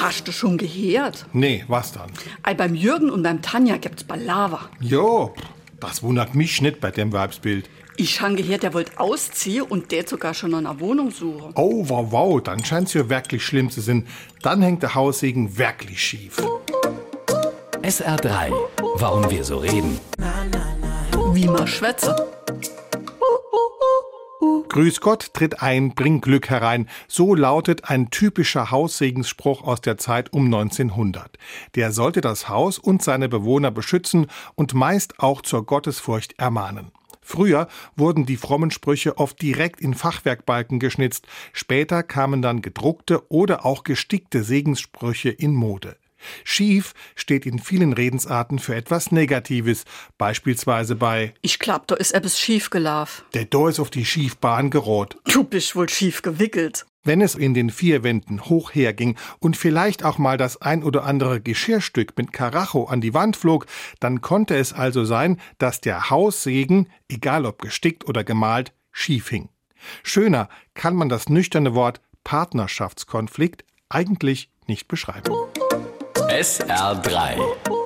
Hast du schon gehört? Nee, was dann? Ei, beim Jürgen und beim Tanja gibt's Balava. Jo, das wundert mich nicht bei dem Weibsbild. Ich han gehört, der wollt ausziehen und der sogar schon nach einer Wohnung suchen. Oh, wow, wow, dann scheint's ja wirklich schlimm zu sein. Dann hängt der Haussegen wirklich schief. SR3. Warum wir so reden. Wie man schwätze. Grüß Gott, tritt ein, bring Glück herein. So lautet ein typischer Haussegensspruch aus der Zeit um 1900. Der sollte das Haus und seine Bewohner beschützen und meist auch zur Gottesfurcht ermahnen. Früher wurden die frommen Sprüche oft direkt in Fachwerkbalken geschnitzt, später kamen dann gedruckte oder auch gestickte Segenssprüche in Mode. Schief steht in vielen Redensarten für etwas Negatives, beispielsweise bei Ich glaub, da ist etwas schief gelaufen. Der Do ist auf die Schiefbahn gerot. Du bist wohl schief gewickelt. Wenn es in den vier Wänden hoch herging und vielleicht auch mal das ein oder andere Geschirrstück mit Karacho an die Wand flog, dann konnte es also sein, dass der Haussegen, egal ob gestickt oder gemalt, schief hing. Schöner kann man das nüchterne Wort Partnerschaftskonflikt eigentlich nicht beschreiben. SR3.